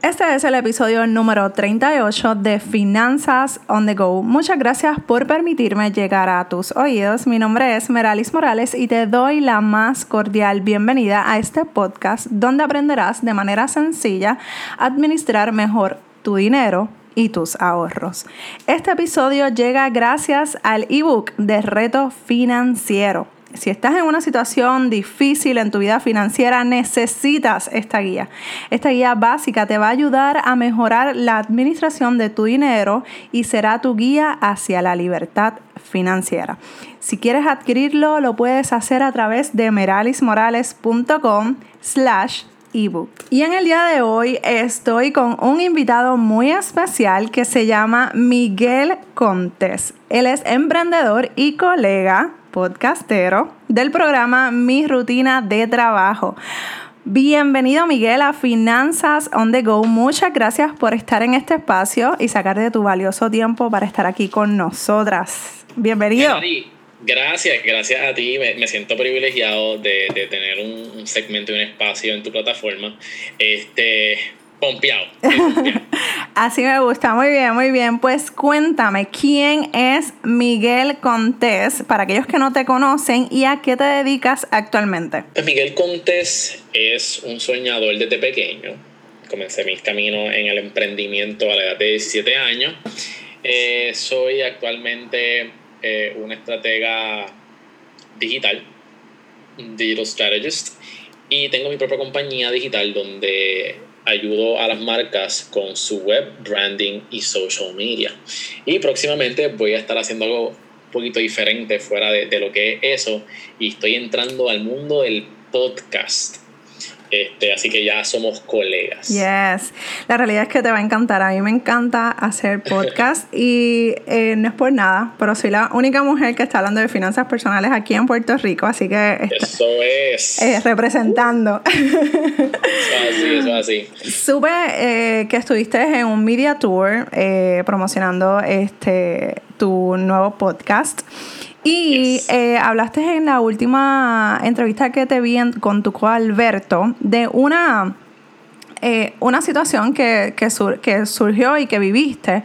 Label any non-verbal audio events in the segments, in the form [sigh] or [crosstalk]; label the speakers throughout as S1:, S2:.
S1: Este es el episodio número 38 de Finanzas on the Go. Muchas gracias por permitirme llegar a tus oídos. Mi nombre es Meralis Morales y te doy la más cordial bienvenida a este podcast donde aprenderás de manera sencilla a administrar mejor tu dinero y tus ahorros. Este episodio llega gracias al ebook de Reto Financiero si estás en una situación difícil en tu vida financiera, necesitas esta guía. Esta guía básica te va a ayudar a mejorar la administración de tu dinero y será tu guía hacia la libertad financiera. Si quieres adquirirlo, lo puedes hacer a través de meralismorales.com slash ebook. Y en el día de hoy estoy con un invitado muy especial que se llama Miguel Contes. Él es emprendedor y colega podcastero del programa Mi Rutina de Trabajo. Bienvenido Miguel a Finanzas on the Go. Muchas gracias por estar en este espacio y sacar de tu valioso tiempo para estar aquí con nosotras. Bienvenido.
S2: Gracias, gracias a ti. Me, siento privilegiado de, tener un, un, segmento y un espacio en tu plataforma. Este, Pompeado. [laughs]
S1: Así me gusta, muy bien, muy bien. Pues cuéntame, ¿quién es Miguel Contés para aquellos que no te conocen y a qué te dedicas actualmente?
S2: Pues Miguel Contés es un soñador desde pequeño. Comencé mis caminos en el emprendimiento a la edad de 17 años. Eh, soy actualmente eh, un estratega digital, digital strategist, y tengo mi propia compañía digital donde ayudo a las marcas con su web, branding y social media. Y próximamente voy a estar haciendo algo un poquito diferente fuera de, de lo que es eso y estoy entrando al mundo del podcast. Este, así que ya somos colegas.
S1: Yes. La realidad es que te va a encantar. A mí me encanta hacer [laughs] podcast y eh, no es por nada, pero soy la única mujer que está hablando de finanzas personales aquí en Puerto Rico, así que...
S2: Eso es.
S1: Eh, representando.
S2: Eso así, eso así.
S1: Supe eh, que estuviste en un media tour promocionando este tu nuevo podcast. Y eh, hablaste en la última entrevista que te vi con tu co Alberto de una, eh, una situación que, que, que, surgió y que viviste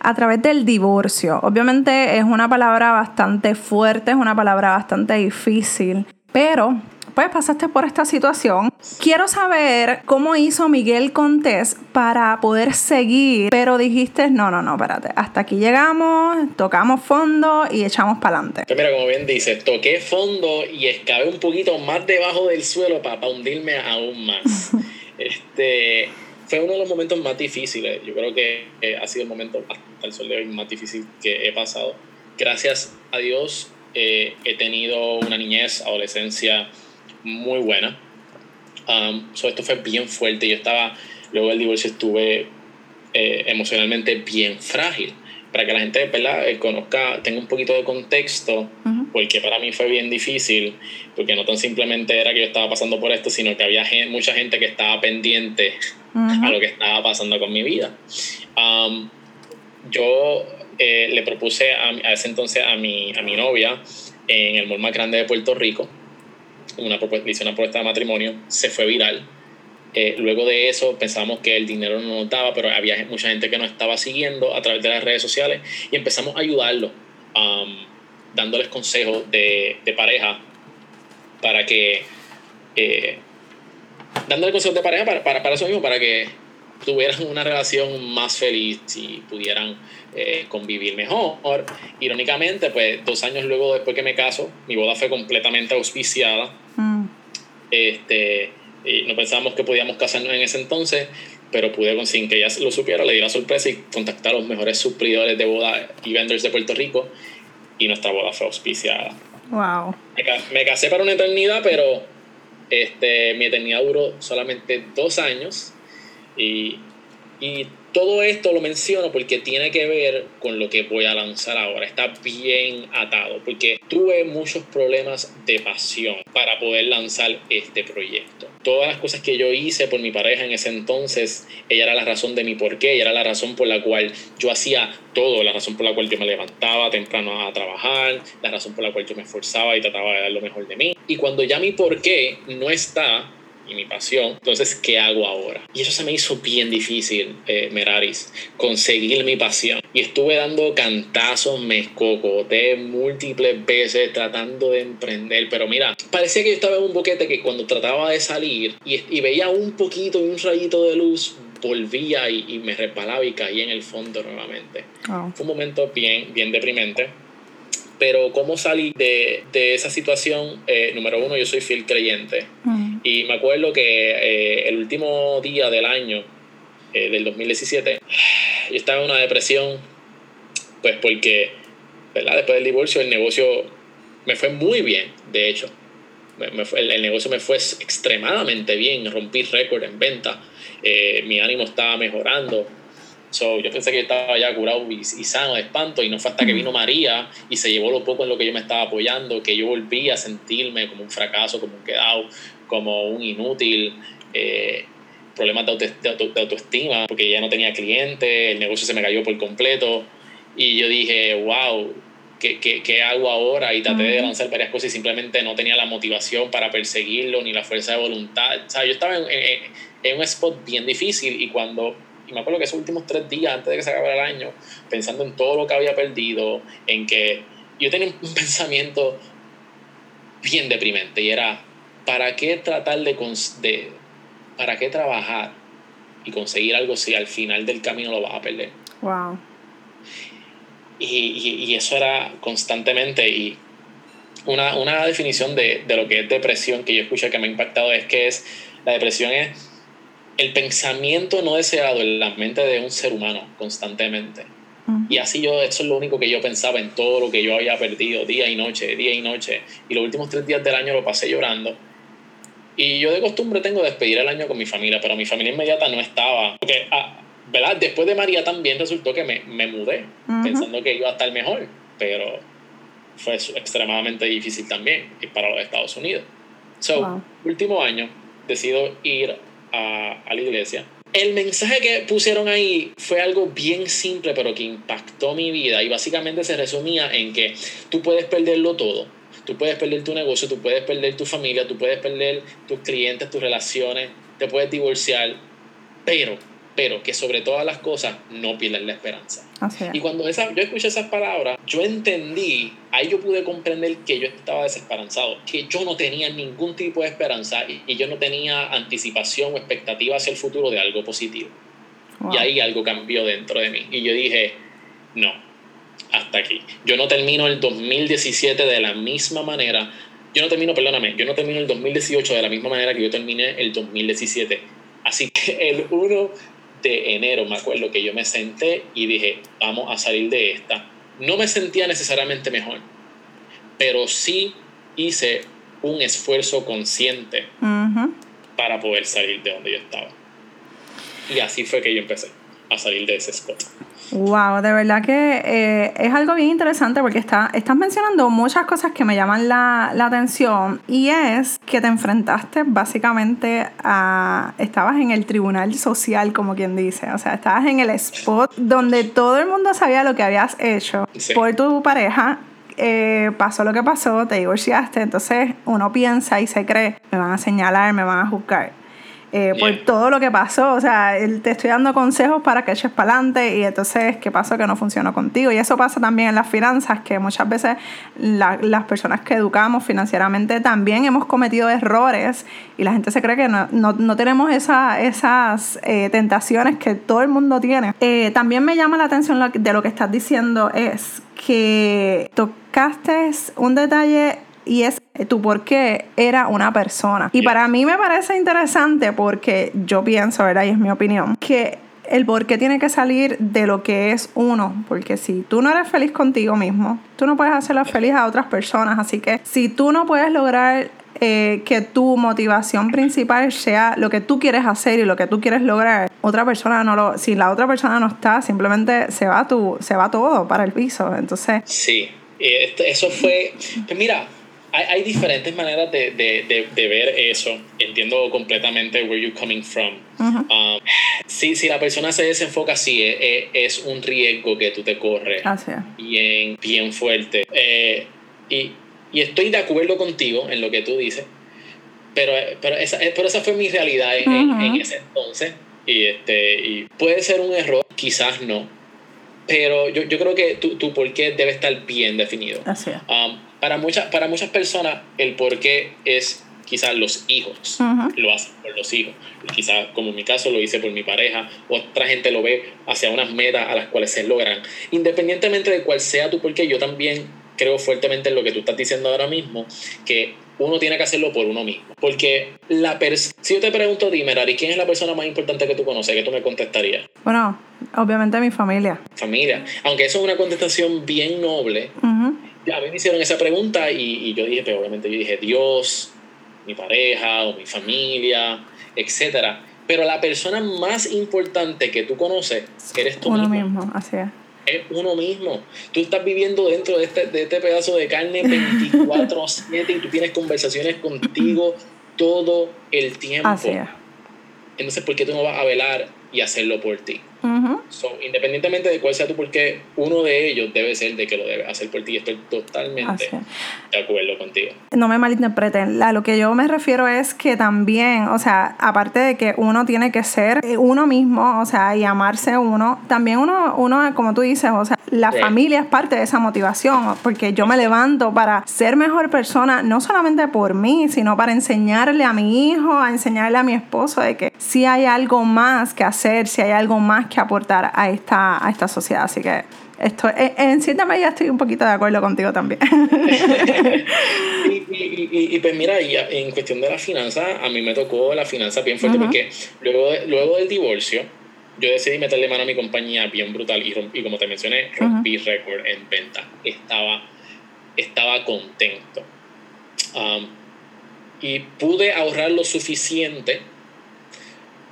S1: a través del divorcio. Obviamente es una palabra bastante fuerte, es una palabra bastante difícil, pero pues pasaste por esta situación. Quiero saber cómo hizo Miguel Contés para poder seguir, pero dijiste, no, no, no, espérate, hasta aquí llegamos, tocamos fondo y echamos para adelante.
S2: Mira, como bien dices, toqué fondo y escavé un poquito más debajo del suelo para, hundirme aún más. [laughs] este fue uno de los momentos más difíciles. Yo creo que ha sido el momento hasta el sol de hoy más difícil que he pasado. Gracias a Dios eh, he tenido una niñez, adolescencia muy buena. Um, esto fue bien fuerte. Yo estaba, luego del divorcio estuve eh, emocionalmente bien frágil. Para que la gente ¿verdad? Eh, conozca, tenga un poquito de contexto, porque para mí fue bien difícil, porque no tan simplemente era que yo estaba pasando por esto, sino que había mucha gente que estaba pendiente a lo que estaba pasando con mi vida. Um, yo eh, le propuse a, a, ese entonces a mi, a mi novia en el mall más grande de Puerto Rico, una propuesta, una propuesta de matrimonio, se fue viral. Eh, luego de eso pensábamos que el dinero no nos daba, pero había mucha gente que nos estaba siguiendo a través de las redes sociales y empezamos a ayudarlo, um, dándoles consejos de, de, pareja para que... Eh, dándole consejos de pareja para, para, para eso mismo, para que tuvieran una relación más feliz y pudieran eh, convivir mejor. Irónicamente, pues dos años luego después que me caso, mi boda fue completamente auspiciada. Mm. Este, y no pensábamos que podíamos casarnos en ese entonces, pero pude, sin que ella lo supiera, le di la sorpresa y contactar a los mejores suplidores de boda y vendors de Puerto Rico y nuestra boda fue auspiciada.
S1: Wow.
S2: Me, casé para una eternidad, pero este, mi eternidad duró solamente dos años y, y todo esto lo menciono porque tiene que ver con lo que voy a lanzar ahora. Está bien atado porque tuve muchos problemas de pasión para poder lanzar este proyecto. Todas las cosas que yo hice por mi pareja en ese entonces, ella era la razón de mi porqué, ella era la razón por la cual yo hacía todo, la razón por la cual yo me levantaba temprano a trabajar, la razón por la cual yo me esforzaba y trataba de dar lo mejor de mí. Y cuando ya mi porqué no está, y mi pasión. Entonces, ¿qué hago ahora? Y eso se me hizo bien difícil, eh, Meraris, conseguir mi pasión. Y estuve dando cantazos, me escocoté múltiples veces tratando de emprender. Pero mira, parecía que yo estaba en un boquete que cuando trataba de salir y, y veía un poquito y un rayito de luz, volvía y, me resbalaba y caía en el fondo nuevamente. Fue un momento bien, bien deprimente. Pero cómo salí de, de esa situación, eh, número uno, yo soy fiel creyente. Y me acuerdo que eh, el último día del año, eh, del 2017, yo estaba en una depresión, pues porque, ¿verdad? Después del divorcio, el negocio me fue muy bien, de hecho. el, el, negocio me fue extremadamente bien, rompí récord en venta, mi ánimo estaba mejorando So, yo pensé que estaba ya curado y, sano de espanto y no fue hasta que vino María y se llevó lo poco en lo que yo me estaba apoyando que yo volví a sentirme como un fracaso, como un quedado, como un inútil, eh, problemas de, autoestima porque ya no tenía clientes, el negocio se me cayó por completo y yo dije, wow, ¿qué, qué, qué hago ahora? Y traté de lanzar varias cosas y simplemente no tenía la motivación para perseguirlo ni la fuerza de voluntad. O sea, yo estaba en, en un spot bien difícil y cuando y me acuerdo que esos últimos tres días antes de que se acabara el año, pensando en todo lo que había perdido, en que yo tenía un [laughs] pensamiento bien deprimente y era, ¿para qué tratar de, de para qué trabajar y conseguir algo si al final del camino lo vas a perder?
S1: Wow.
S2: Y, y, y eso era constantemente y una, una definición de, de, lo que es depresión que yo escuché que me ha impactado es que es la depresión es el pensamiento no deseado en la mente de un ser humano constantemente. Y así yo, eso es lo único que yo pensaba en todo lo que yo había perdido día y noche, día y noche. Y los últimos tres días del año lo pasé llorando. Y yo de costumbre tengo despedir el año con mi familia, pero mi familia inmediata no estaba. Porque, ah, ¿verdad? Después de María también resultó que me, me mudé, pensando que iba a estar mejor. Pero fue extremadamente difícil también ir para los Estados Unidos. So, último año, decido ir a, la iglesia. El mensaje que pusieron ahí fue algo bien simple, pero que impactó mi vida y básicamente se resumía en que tú puedes perderlo todo. Tú puedes perder tu negocio, tú puedes perder tu familia, tú puedes perder tus clientes, tus relaciones, te puedes divorciar, pero pero que sobre todas las cosas no pierdas la esperanza. Y cuando esa, yo escuché esas palabras, yo entendí, ahí yo pude comprender que yo estaba desesperanzado, que yo no tenía ningún tipo de esperanza y, yo no tenía anticipación o expectativa hacia el futuro de algo positivo. Y ahí algo cambió dentro de mí. Y yo dije, no, hasta aquí. Yo no termino el 2017 de la misma manera. Yo no termino, perdóname, yo no termino el 2018 de la misma manera que yo terminé el 2017. Así que [laughs] el 1 de enero, me acuerdo que yo me senté y dije, vamos a salir de esta. No me sentía necesariamente mejor, pero sí hice un esfuerzo consciente para poder salir de donde yo estaba. Y así fue que yo empecé a salir de ese spot.
S1: Wow, de verdad que eh, es algo bien interesante porque está, estás mencionando muchas cosas que me llaman la, la, atención y es que te enfrentaste básicamente a... estabas en el tribunal social, como quien dice, o sea, estabas en el spot donde todo el mundo sabía lo que habías hecho por tu pareja eh, pasó lo que pasó, te divorciaste, entonces uno piensa y se cree, me van a señalar, me van a juzgar. Eh, por todo lo que pasó. O sea, te estoy dando consejos para que eches para adelante y entonces, ¿qué pasó que no funcionó contigo? Y eso pasa también en las finanzas, que muchas veces las personas que educamos financieramente también hemos cometido errores y la gente se cree que no, no, tenemos esa, esas eh, tentaciones que todo el mundo tiene. Eh, también me llama la atención de lo que estás diciendo es que tocaste un detalle y es tu por qué era una persona. Y para mí me parece interesante porque yo pienso, ¿verdad? Y es mi opinión, que el por qué tiene que salir de lo que es uno, porque si tú no eres feliz contigo mismo, tú no puedes hacerlo feliz a otras personas, así que si tú no puedes lograr eh, que tu motivación principal sea lo que tú quieres hacer y lo que tú quieres lograr, otra persona no lo, si la otra persona no está, simplemente se va tu, se va todo para el piso, entonces...
S2: Sí, eso fue, pues mira, hay, hay diferentes maneras de, de, de, ver eso. Entiendo completamente where you're coming from. Um, si, si, la persona se desenfoca, sí, es, es, un riesgo que tú te corres. Bien, bien fuerte. Eh, y, y estoy de acuerdo contigo en lo que tú dices. pero, pero, esa, pero esa fue mi realidad en, ese entonces. Y, este, y puede ser un error, quizás no. Pero yo, yo creo que tu, tu porqué debe estar bien definido.
S1: Así es.
S2: Um, para, muchas para muchas personas, el porqué es quizás los hijos lo hacen por los hijos. Quizás, como en mi caso, lo hice por mi pareja. Otra gente lo ve hacia unas metas a las cuales se logran. Independientemente de cuál sea tu porqué, yo también creo fuertemente en lo que tú estás diciendo ahora mismo, que uno tiene que hacerlo por uno mismo. Porque la si yo te pregunto, dime, Rari, ¿quién es la persona más importante que tú conoces? ¿Qué tú me contestarías?
S1: Bueno, obviamente mi familia.
S2: Familia. Aunque eso es una contestación bien noble. A mí me hicieron esa pregunta y, y yo dije, pero obviamente yo dije, Dios, mi pareja o mi familia, etc. Pero la persona más importante que tú conoces eres tú
S1: uno mismo. así es.
S2: Es uno mismo. Tú estás viviendo dentro de este, de este pedazo de carne 24-7 y tú tienes conversaciones contigo todo el tiempo.
S1: Así es.
S2: Entonces, ¿por qué tú no vas a velar y hacerlo por ti? So, independientemente de cuál sea tu porqué, uno de ellos debe ser de que lo debe hacer por ti. Estoy totalmente de acuerdo contigo.
S1: No me malinterpreten. A lo que yo me refiero es que también, o sea, aparte de que uno tiene que ser uno mismo, o sea, y amarse uno, también uno, uno como tú dices, o sea, la familia es parte de esa motivación, porque yo me levanto para ser mejor persona, no solamente por mí, sino para enseñarle a mi hijo, a enseñarle a mi esposo de que si hay algo más que hacer, si hay algo más que aportar a esta, a esta sociedad. Así que esto, en cierta medida estoy un poquito de acuerdo contigo también. [laughs] [laughs]
S2: y, pues mira, en cuestión de la finanza, a mí me tocó la finanza bien fuerte porque luego, luego del divorcio, yo decidí meterle mano a mi compañía bien brutal y, y como te mencioné, rompí récord en venta. Estaba, estaba contento. Um, y pude ahorrar lo suficiente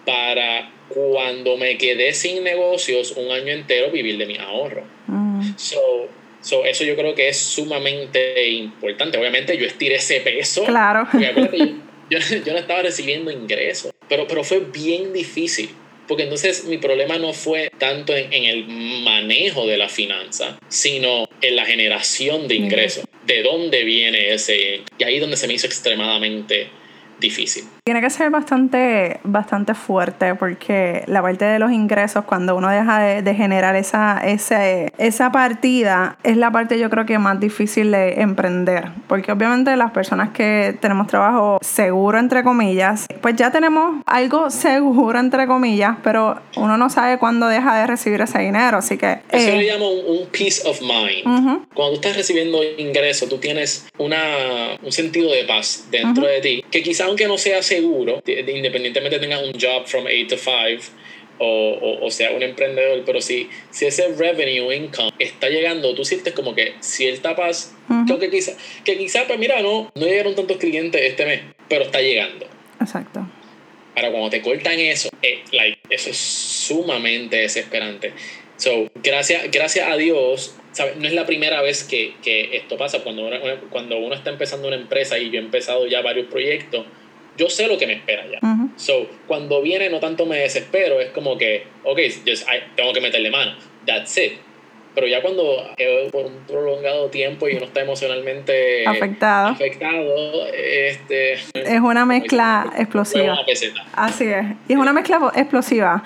S2: para cuando me quedé sin negocios un año entero vivir de mi ahorro. Mm. So, so, eso yo creo que es sumamente importante. Obviamente yo estiré ese peso.
S1: Claro.
S2: Yo, yo, no estaba recibiendo ingresos, pero, pero fue bien difícil. Porque entonces mi problema no fue tanto en, en, el manejo de la finanza, sino en la generación de ingresos. ¿De dónde viene ese? Y ahí es donde se me hizo extremadamente difícil.
S1: Tiene que ser bastante, bastante fuerte porque la parte de los ingresos, cuando uno deja de, generar esa, ese, esa partida, es la parte yo creo que más difícil de emprender. Porque obviamente las personas que tenemos trabajo seguro, entre comillas, pues ya tenemos algo [laughs] seguro, entre comillas, pero uno no sabe cuándo deja de recibir ese dinero. Así que...
S2: Eso le eh, llamo un, peace of mind. Cuando tú estás recibiendo ingresos, tú tienes una, un sentido de paz dentro de ti, que quizá aunque no sea seguro, independientemente tengas un job from 8 to 5 o, o, sea un emprendedor, pero si, si ese revenue income está llegando, tú sientes como que cierta paz, creo que quizá, que quizá, pues mira, no, no llegaron tantos clientes este mes, pero está llegando.
S1: Exacto.
S2: Ahora, cuando te cortan eso, eh, like, eso es sumamente desesperante. So, gracias, gracias a Dios, ¿sabes? no es la primera vez que, que esto pasa. Cuando uno, cuando uno está empezando una empresa y yo he empezado ya varios proyectos, yo sé lo que me espera ya. So, cuando viene no tanto me desespero, es como que, ok, just, tengo que meterle mano. That's it. Pero ya cuando por un prolongado tiempo y uno está emocionalmente
S1: afectado,
S2: afectado este,
S1: es una mezcla explosiva. Así es. Y es una mezcla explosiva.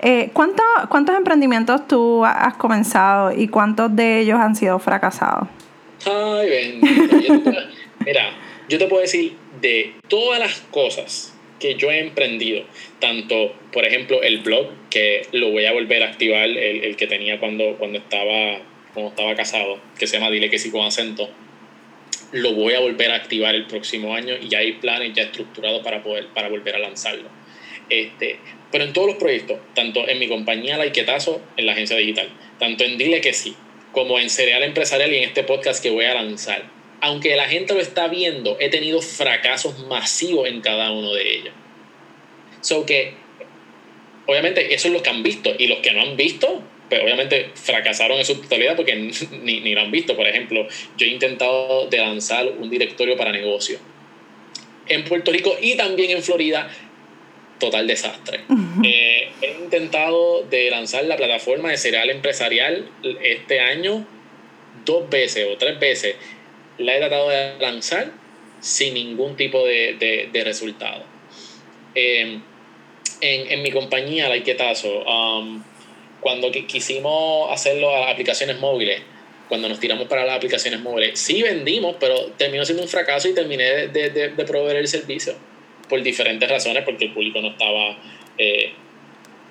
S1: Eh, ¿cuántos, ¿Cuántos emprendimientos tú has comenzado y cuántos de ellos han sido fracasados?
S2: Ay, bendito. [laughs] Mira, yo te puedo decir de todas las cosas que yo he emprendido, tanto, por ejemplo, el blog, que lo voy a volver a activar, el, el que tenía cuando, cuando, estaba, cuando estaba casado, que se llama Dile que sí con acento, lo voy a volver a activar el próximo año y ya hay planes ya estructurados para, poder, para volver a lanzarlo. Este, pero en todos los proyectos, tanto en mi compañía Laiquetazo, en la agencia digital, tanto en Dile que sí, como en Cereal Empresarial y en este podcast que voy a lanzar, aunque la gente lo está viendo, he tenido fracasos masivos en cada uno de ellos. So que, obviamente, eso es lo que han visto. Y los que no han visto, pues obviamente fracasaron en su totalidad porque [laughs] ni, ni lo han visto. Por ejemplo, yo he intentado de lanzar un directorio para negocio en Puerto Rico y también en Florida. Total desastre. [laughs] Eh, he intentado de lanzar la plataforma de cereal empresarial este año dos veces o tres veces la he tratado de lanzar sin ningún tipo de, de, resultado. Em, en, en, mi compañía, Laiketazo, um, cuando quisimos hacerlo a aplicaciones móviles, cuando nos tiramos para las aplicaciones móviles, sí vendimos, pero terminó siendo un fracaso y terminé de, de, de proveer el servicio por diferentes razones, porque el público no estaba, eh,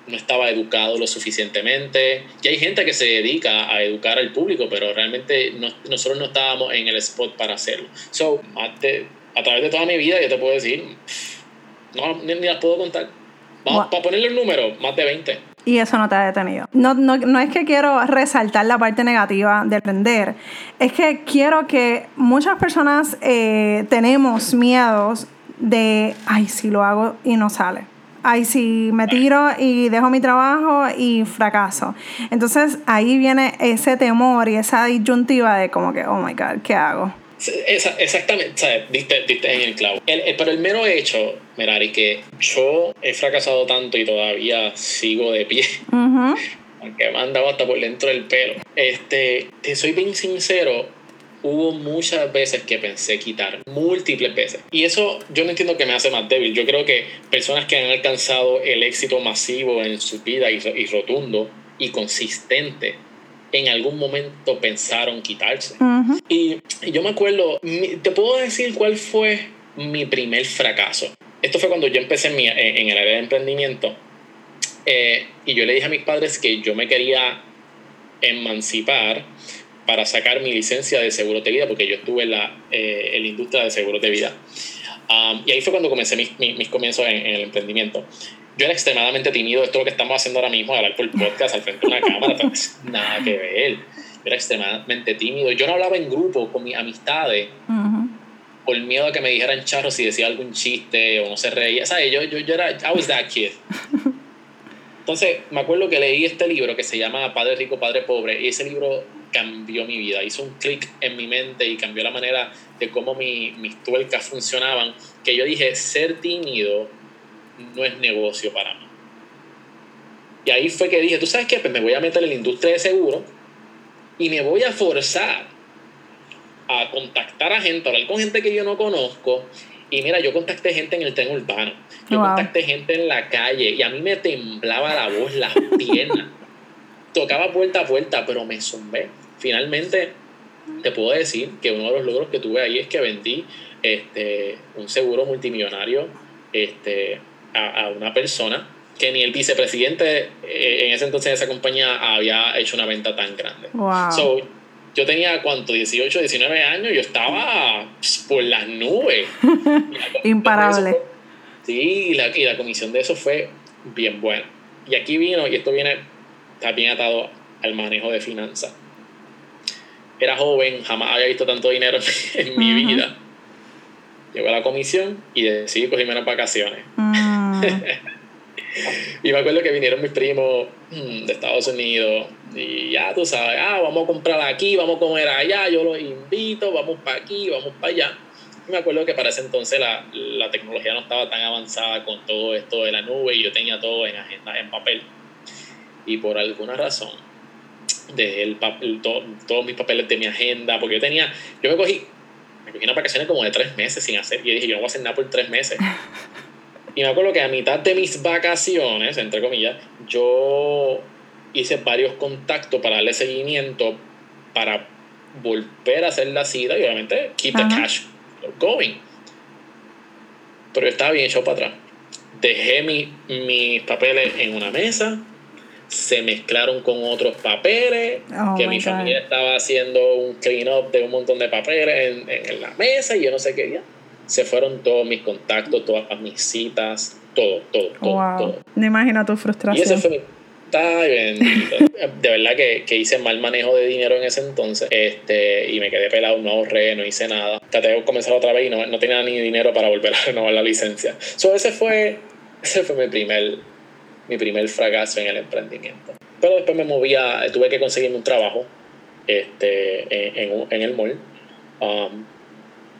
S2: no estaba educado lo suficientemente. Y hay gente que se dedica a educar al público, pero realmente nosotros no estábamos en el spot para hacerlo. So, a través de toda mi vida, yo te puedo decir, no, ni, las puedo contar. Vamos, Para ponerle un número, más de 20
S1: y eso no te ha detenido. No, no, no, es que quiero resaltar la parte negativa de aprender, es que quiero que muchas personas eh, tenemos miedos de, ay, si lo hago y no sale. Ay, si me tiro y dejo mi trabajo y fracaso. Entonces ahí viene ese temor y esa disyuntiva de como que, oh my God, ¿qué hago?
S2: Exactamente, ¿sabes? Diste, en el clavo. pero el mero hecho, Merari, que yo he fracasado tanto y todavía sigo de pie, aunque [laughs] me han dado hasta por dentro del pelo. Este, te soy bien sincero, hubo muchas veces que pensé quitar, múltiples veces. Y eso yo no entiendo que me hace más débil. Yo creo que personas que han alcanzado el éxito masivo en su vida y, y rotundo y consistente en algún momento pensaron quitarse. y, yo me acuerdo, te puedo decir cuál fue mi primer fracaso. Esto fue cuando yo empecé en, en el área de emprendimiento. Eh, y yo le dije a mis padres que yo me quería emancipar para sacar mi licencia de seguro de vida, porque yo estuve en la, eh, en la industria de seguros de vida. y ahí fue cuando comencé mis, mis, comienzos en, el emprendimiento yo era extremadamente tímido. Esto lo que estamos haciendo ahora mismo, hablar por podcast al frente de una cámara, nada que ver. Yo era extremadamente tímido. Yo no hablaba en grupo con mis amistades por miedo a que me dijeran charros si decía algún chiste o no se reía. ¿Sabes? Yo, yo, yo era, I was that kid. [laughs] Entonces, me acuerdo que leí este libro que se llama Padre Rico, Padre Pobre, y ese libro cambió mi vida, hizo un clic en mi mente y cambió la manera de cómo mi, mis tuercas funcionaban, que yo dije, ser tímido no es negocio para mí. Y ahí fue que dije, ¿tú sabes qué? Pues me voy a meter en la industria de seguro y me voy a forzar a contactar a gente, a hablar con gente que yo no conozco. Y mira, yo contacté gente en el tren urbano, yo contacté gente en la calle y a mí me temblaba la voz, las [laughs] piernas. Tocaba puerta a puerta, pero me zumbé. Finalmente, te puedo decir que uno de los logros que tuve ahí es que vendí este, un seguro multimillonario este, a, una persona que ni el vicepresidente eh, en ese entonces de esa compañía había hecho una venta tan grande. So, yo tenía, ¿cuánto? 18, 19 años, yo estaba por las nubes. [laughs]
S1: Imparable.
S2: sí, y la, y la comisión de eso fue bien buena. Y aquí vino, y esto viene también atado al manejo de finanzas. Era joven, jamás había visto tanto dinero [laughs] en mi vida. Llegó a la comisión y decidí cogerme unas vacaciones. Mm. [laughs] y me acuerdo que vinieron mis primos mm, de Estados Unidos y ya tú sabes, ah, vamos a comprar aquí, vamos a comer allá, yo los invito, vamos para aquí, vamos para allá. Y me acuerdo que para ese entonces la, la, tecnología no estaba tan avanzada con todo esto de la nube y yo tenía todo en agenda, en papel. Y por alguna razón, dejé el papel, todos mis papeles de mi agenda, porque yo tenía, yo me cogí, me cogí unas vacaciones como de tres meses sin hacer, y dije, yo no voy a hacer nada por tres meses. [laughs] Y me acuerdo que a mitad de mis vacaciones, entre comillas, yo hice varios contactos para darle seguimiento para volver a hacer la cita y obviamente keep the cash going. Pero yo estaba bien hecho para atrás. Dejé mi, mis papeles en una mesa, se mezclaron con otros papeles, oh que mi familia estaba haciendo un clean up de un montón de papeles en, en, la mesa y yo no sé qué. Ya se fueron todos mis contactos, todas mis citas, todo, todo, todo. todo.
S1: Me imagino tu frustración.
S2: Y ese fue mi... De verdad que, que, hice mal manejo de dinero en ese entonces este, y me quedé pelado, no ahorré, no hice nada. Traté de comenzar otra vez y no, no tenía ni dinero para volver a renovar la licencia. So, ese fue, ese fue mi primer, mi primer fracaso en el emprendimiento. Pero después me movía, tuve que conseguirme un trabajo este, en, en, en el mall. Um,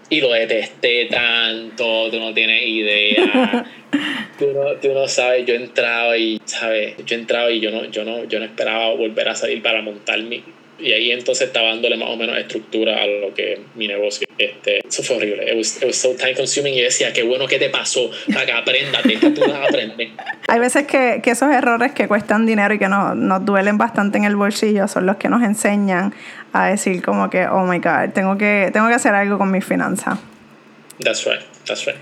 S2: y lo detesté tanto, tú no tienes idea. [laughs] tú, no, tú no sabes, yo entraba y, ¿sabes? Yo entraba y yo no, yo no, yo no esperaba volver a salir para montar mi, y ahí entonces estaba dándole más o menos estructura a lo que mi negocio. Este, eso fue horrible. It was, it was so time consuming y decía, qué bueno que te pasó, para que apréndate, que tú vas a [laughs]
S1: Hay veces que, que, esos errores que cuestan dinero y que no, nos duelen bastante en el bolsillo son los que nos enseñan a decir como que, oh my God, tengo que, tengo que hacer algo con mis finanzas.
S2: That's right. That's right.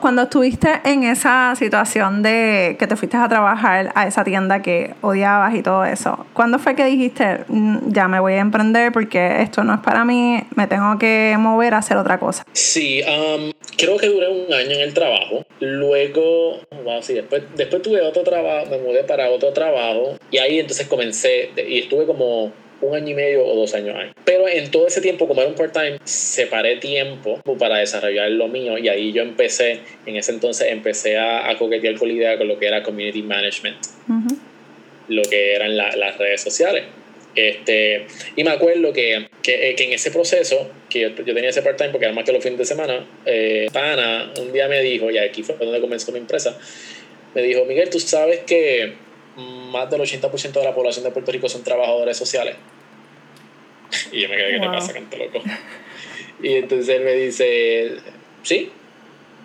S1: Cuando estuviste en esa situación de que te fuiste a trabajar a esa tienda que odiabas y todo eso, ¿cuándo fue que dijiste, mm, ya me voy a emprender porque esto no es para mí, me tengo que mover a hacer otra cosa?
S2: Sí, um, creo que duré un año en el trabajo. Luego, wow, sí, después, después tuve otro trabajo, me mudé para otro trabajo y ahí entonces comencé y estuve como un año y medio o dos años ahí. Pero en todo ese tiempo, como era un part-time, separé tiempo para desarrollar lo mío y ahí yo empecé, en ese entonces empecé a, coquetear con la idea con lo que era community management, lo que eran las redes sociales. Este, y me acuerdo que, que, que en ese proceso, que yo, tenía ese part-time porque era más que los fines de semana, eh, Pana un día me dijo, y aquí fue donde comenzó mi empresa, me dijo, Miguel, tú sabes que más del 80% de la población de Puerto Rico son trabajadores sociales. [laughs] Y yo me quedé, ¿qué te pasa, canto loco? Y entonces él me dice, sí,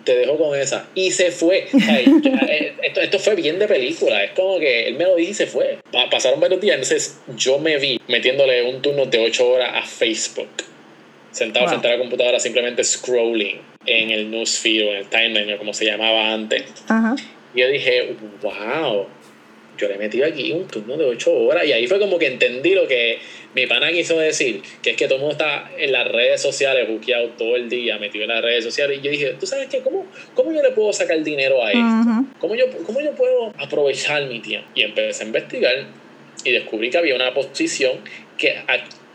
S2: te dejo con esa. Y se fue. Eh, esto, esto, fue bien de película. Es como que él me lo dijo y se fue. Pasaron varios días. Entonces yo me vi metiéndole un turno de 8 horas a Facebook. Sentado frente a la computadora simplemente scrolling en el newsfeed o en el timeline, como se llamaba antes. Y yo dije, wow yo le he metido aquí un turno de 8 horas y ahí fue como que entendí lo que mi pana quiso decir, que es que todo el mundo está en las redes sociales, buqueado todo el día, metido en las redes sociales. Y yo dije, ¿tú sabes qué? ¿Cómo, cómo yo le puedo sacar dinero a esto? ¿Cómo, yo, ¿Cómo yo puedo aprovechar mi tiempo? Y empecé a investigar y descubrí que había una posición que,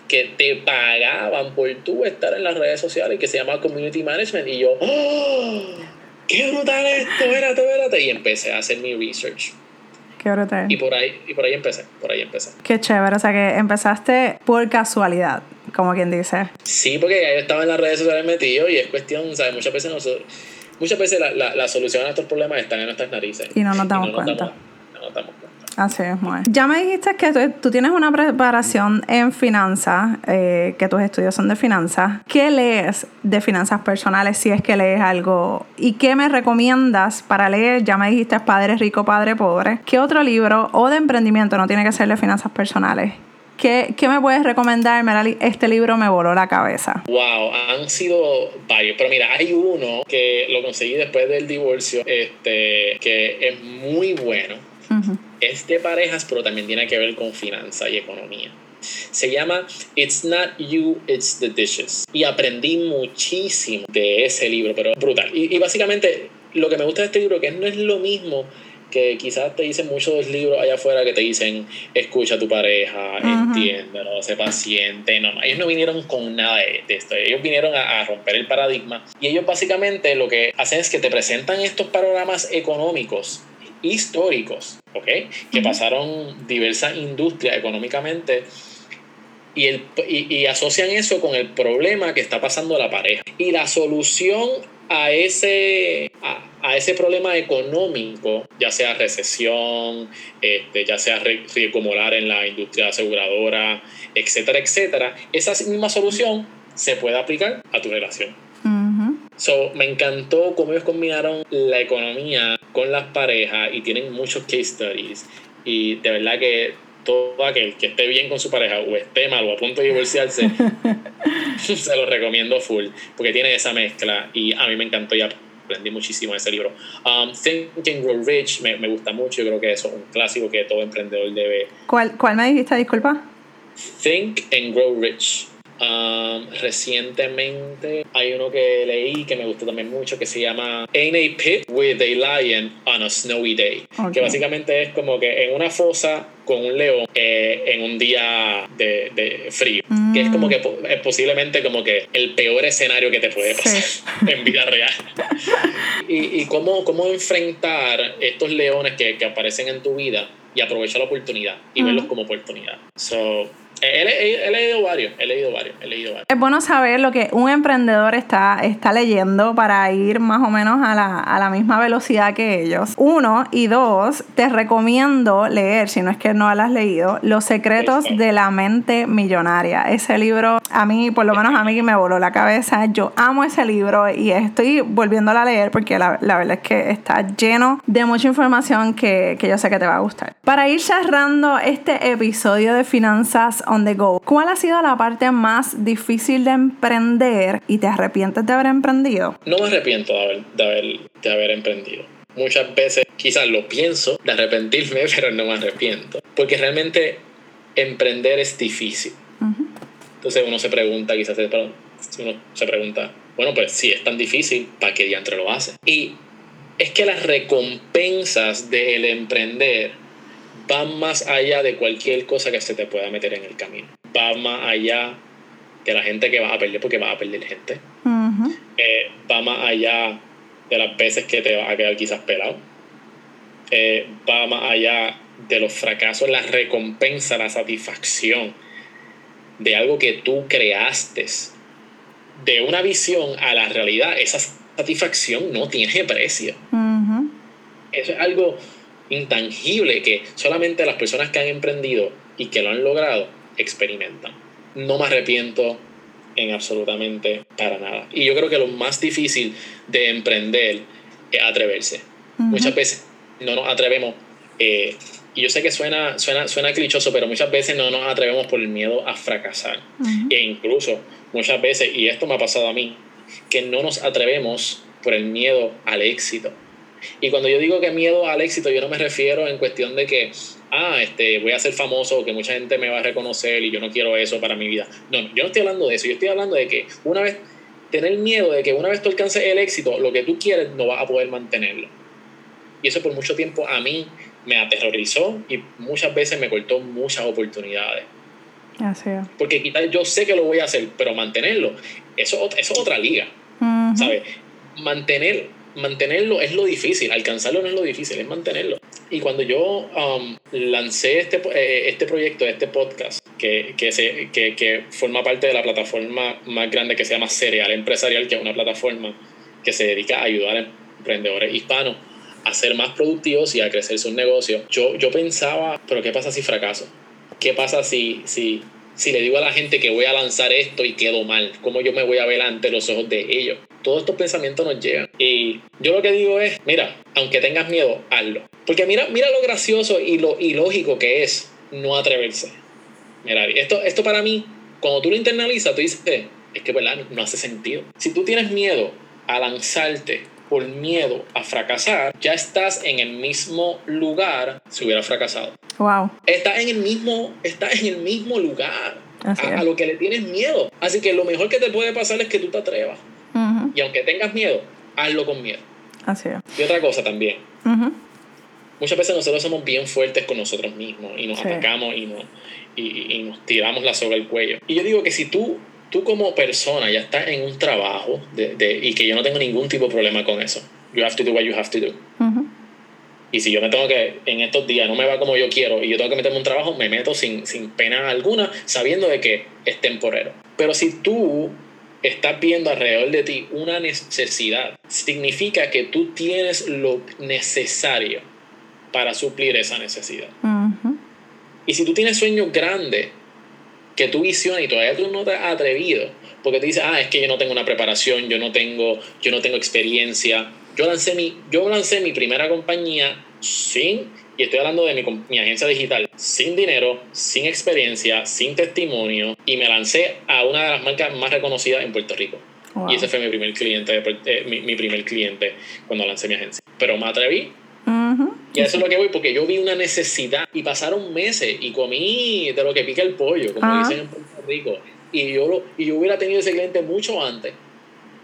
S2: que te pagaban por tú estar en las redes sociales que se llama Community Management. Y yo, ¡Oh! ¡Qué brutal esto! Espérate, espérate. Y empecé a hacer mi research
S1: Qué brutal.
S2: Y por ahí, y por ahí empecé, por ahí empecé.
S1: Qué chévere, o sea que empezaste por casualidad, como quien dice.
S2: Sí, porque ya yo estaba en las redes sociales metido y es cuestión, ¿sabes? Muchas veces nosotros, muchas veces la, la, la solución a nuestros problemas están en nuestras narices.
S1: Y no nos damos cuenta. no nos damos cuenta. Así es, muy. Ya me dijiste que tú, tienes una preparación en finanzas, eh, que tus estudios son de finanzas. ¿Qué lees de finanzas personales si es que lees algo? ¿Y qué me recomiendas para leer? Ya me dijiste Padre Rico, Padre Pobre. ¿Qué otro libro o de emprendimiento no tiene que ser de finanzas personales? ¿Qué, ¿Qué, me puedes recomendar, Merali? Este libro me voló la cabeza.
S2: Wow, han sido varios, pero mira, hay uno que lo conseguí después del divorcio, este, que es muy bueno. Es de parejas, pero también tiene que ver con finanza y economía. Se llama It's Not You, It's the Dishes. Y aprendí muchísimo de ese libro, pero brutal. Y, básicamente lo que me gusta de este libro que no es lo mismo que quizás te dicen muchos libros allá afuera que te dicen escucha a tu pareja, entiéndelo, sé paciente. No, ellos no vinieron con nada de, esto. Ellos vinieron a, a, romper el paradigma. Y ellos básicamente lo que hacen es que te presentan estos panoramas económicos históricos, ¿ok? Que pasaron diversas industrias económicamente y, el, y, asocian eso con el problema que está pasando la pareja. Y la solución a ese, a, ese problema económico, ya sea recesión, este, ya sea riesgo moral en la industria aseguradora, etcétera, etcétera, esa misma solución se puede aplicar a tu relación. So, me encantó cómo ellos combinaron la economía con las parejas y tienen muchos case studies. Y de verdad que todo aquel que esté bien con su pareja o esté mal o a punto de divorciarse, [laughs] se lo recomiendo full, porque tiene esa mezcla y a mí me encantó y aprendí muchísimo de ese libro. Um, Think and Grow Rich me, me, gusta mucho, yo creo que eso es un clásico que todo emprendedor debe.
S1: ¿Cuál, cuál me dijiste, disculpa?
S2: Think and Grow Rich. Um, recientemente hay uno que leí que me gustó también mucho que se llama In a Pit with a Lion on a Snowy Day. Que básicamente es como que en una fosa con un león eh, en un día de, de frío. Que es como que es posiblemente como que el peor escenario que te puede pasar [laughs] en vida real. [laughs] y, y cómo, cómo enfrentar estos leones que, que, aparecen en tu vida y aprovechar la oportunidad y verlos como oportunidad. So, He, leído varios, he leído varios, he leído varios.
S1: Es bueno saber lo que un emprendedor está, está leyendo para ir más o menos a la, a la misma velocidad que ellos. Uno, y dos, te recomiendo leer, si no es que no lo has leído, Los secretos de la mente millonaria. Ese libro, a mí, por lo menos a mí me voló la cabeza. Yo amo ese libro y estoy volviéndolo a leer porque la, la verdad es que está lleno de mucha información que, que yo sé que te va a gustar. Para ir cerrando este episodio de Finanzas on the go. ¿Cuál ha sido la parte más difícil de emprender y te arrepientes de haber emprendido?
S2: No me arrepiento de haber, de haber, de haber emprendido. Muchas veces quizás lo pienso de arrepentirme, [laughs] pero no me arrepiento. Porque realmente emprender es difícil. Entonces uno se pregunta, quizás uno se pregunta, bueno, pues si es tan difícil, ¿para qué diantre lo hace? Y es que las recompensas del emprender van más allá de cualquier cosa que se te pueda meter en el camino. Va más allá de la gente que vas a perder porque vas a perder gente. Eh, va más allá de las veces que te vas a quedar quizás pelado. Eh, va más allá de los fracasos, la recompensa, la satisfacción de algo que tú creaste, de una visión a la realidad, esa satisfacción no tiene precio. Eso es algo intangible que solamente las personas que han emprendido y que lo han logrado experimentan. No me arrepiento en absolutamente para nada. Y yo creo que lo más difícil de emprender es atreverse. Muchas veces no nos atrevemos, eh, y yo sé que suena, suena, suena clichoso, pero muchas veces no nos atrevemos por el miedo a fracasar. E incluso muchas veces, y esto me ha pasado a mí, que no nos atrevemos por el miedo al éxito. Y cuando yo digo que miedo al éxito, yo no me refiero en cuestión de que, ah, este, voy a ser famoso, que mucha gente me va a reconocer y yo no quiero eso para mi vida. No, yo no estoy hablando de eso, yo estoy hablando de que una vez, tener miedo de que una vez tú alcances el éxito, lo que tú quieres no vas a poder mantenerlo. Y eso por mucho tiempo a mí me aterrorizó y muchas veces me cortó muchas oportunidades.
S1: Así
S2: Porque quitar, yo sé que lo voy a hacer, pero mantenerlo, eso, eso es otra liga. ¿Sabes? Mantener mantenerlo es lo difícil, alcanzarlo no es lo difícil, es mantenerlo. Y cuando yo um, lancé este, eh, este proyecto, este podcast, que, que, se, que, que, forma parte de la plataforma más grande que se llama Cereal Empresarial, que es una plataforma que se dedica a ayudar a emprendedores hispanos a ser más productivos y a crecer sus negocios, yo, yo pensaba, pero ¿qué pasa si fracaso? ¿Qué pasa si, si, si le digo a la gente que voy a lanzar esto y quedo mal? ¿Cómo yo me voy a ver ante los ojos de ellos? todos estos pensamientos nos llegan. Y yo lo que digo es, mira, aunque tengas miedo, hazlo. Porque mira, mira lo gracioso y lo ilógico que es no atreverse. Mira, esto, esto para mí, cuando tú lo internalizas, tú dices, es que verdad, no hace sentido. Si tú tienes miedo a lanzarte por miedo a fracasar, ya estás en el mismo lugar si hubiera fracasado.
S1: Wow.
S2: Estás en el mismo, estás en el mismo lugar a, a, lo que le tienes miedo. Así que lo mejor que te puede pasar es que tú te atrevas. Y aunque tengas miedo, hazlo con miedo.
S1: Así
S2: Y otra cosa también. Muchas veces nosotros somos bien fuertes con nosotros mismos y nos atacamos y nos, y, nos tiramos la soga al cuello. Y yo digo que si tú, tú como persona ya estás en un trabajo de, de, y que yo no tengo ningún tipo de problema con eso, you have to do what you have to do. Y si yo me tengo que, en estos días no me va como yo quiero y yo tengo que meterme un trabajo, me meto sin, sin pena alguna, sabiendo de que es temporero. Pero si tú estás viendo alrededor de ti una necesidad, significa que tú tienes lo necesario para suplir esa necesidad. Y si tú tienes sueños grandes, que tu visión y todavía tú no te has atrevido, porque te dices, ah, es que yo no tengo una preparación, yo no tengo, yo no tengo experiencia. Yo lancé mi, yo lancé mi primera compañía sin y estoy hablando de mi, mi, agencia digital, sin dinero, sin experiencia, sin testimonio, y me lancé a una de las marcas más reconocidas en Puerto Rico. Y ese fue mi primer cliente, eh, mi, primer cliente cuando lancé mi agencia. Pero me atreví. Y a eso es lo que voy, porque yo vi una necesidad y pasaron meses y comí de lo que pica el pollo, como dicen en Puerto Rico. Y yo, lo, y yo hubiera tenido ese cliente mucho antes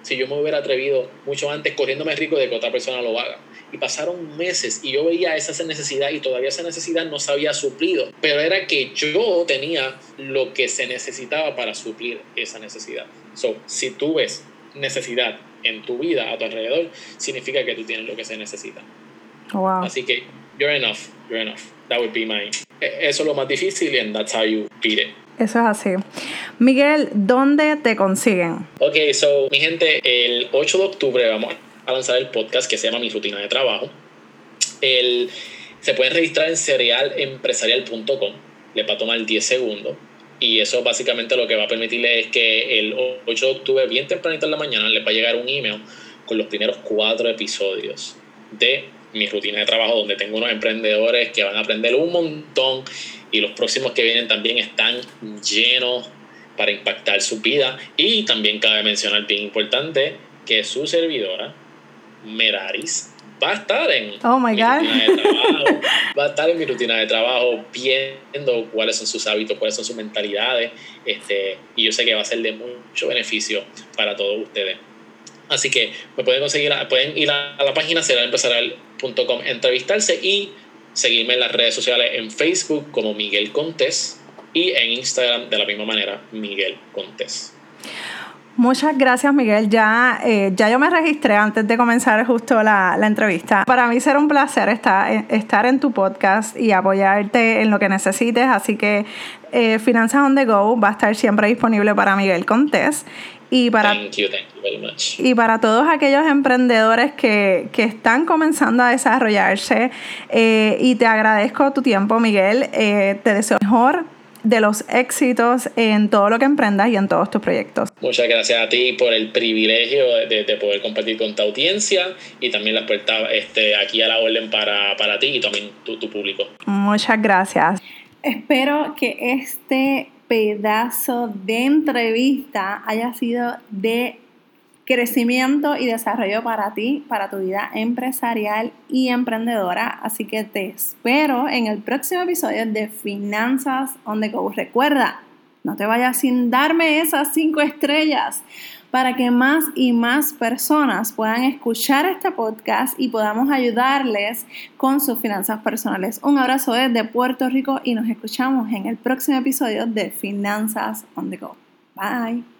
S2: si yo me hubiera atrevido mucho antes corriéndome rico de que otra persona lo haga. Y pasaron meses y yo veía esa necesidad y todavía esa necesidad no se había suplido, pero era que yo tenía lo que se necesitaba para suplir esa necesidad. So, si tú ves necesidad en tu vida, a tu alrededor, significa que tú tienes lo que se necesita.
S1: Wow.
S2: Así que, you're enough, you're enough. That would be my... E, eso es lo más difícil and that's how you beat it.
S1: Eso es así. Miguel, ¿dónde te consiguen?
S2: Ok, so, mi gente, el 8 de octubre vamos a lanzar el podcast que se llama Mi Rutina de Trabajo. El, se pueden registrar en cerealempresarial.com, le va a tomar 10 segundos. Y eso básicamente lo que va a permitirle es que el 8 de octubre, bien tempranito en la mañana, les va a llegar un email con los primeros cuatro episodios de mi rutina de trabajo, donde tengo unos emprendedores que van a aprender un montón y los próximos que vienen también están llenos para impactar su vida. Y también cabe mencionar, bien importante, que su servidora, Meraris, va a estar en
S1: oh my God. [laughs]
S2: va a estar en mi rutina de trabajo viendo cuáles son sus hábitos, cuáles son sus mentalidades, este, y yo sé que va a ser de mucho beneficio para todos ustedes. Así que me pueden conseguir, pueden ir a, la página seralempezarel.com, entrevistarse y seguirme en las redes sociales en Facebook como Miguel Contés y en Instagram de la misma manera, Miguel Contés.
S1: Muchas gracias, Miguel. Ya, eh, ya yo me registré antes de comenzar justo la, la, entrevista. Para mí será un placer estar, eh, estar en tu podcast y apoyarte en lo que necesites. Así que eh, Finanzas on the Go va a estar siempre disponible para Miguel Contés. Y para, y para todos aquellos emprendedores que, que están comenzando a desarrollarse, eh, y te agradezco tu tiempo, Miguel. Eh, te deseo mejor de los éxitos en todo lo que emprendas y en todos tus proyectos.
S2: Muchas gracias a ti por el privilegio de, de poder compartir con tu audiencia y también la puerta este, aquí a la orden para, para ti y también tu, tu público.
S1: Muchas gracias. Espero que este pedazo de entrevista haya sido de crecimiento y desarrollo para ti, para tu vida empresarial y emprendedora. Así que te espero en el próximo episodio de Finanzas on the Go. Recuerda, no te vayas sin darme esas cinco estrellas para que más y más personas puedan escuchar este podcast y podamos ayudarles con sus finanzas personales. Un abrazo desde Puerto Rico y nos escuchamos en el próximo episodio de Finanzas on the Go. Bye.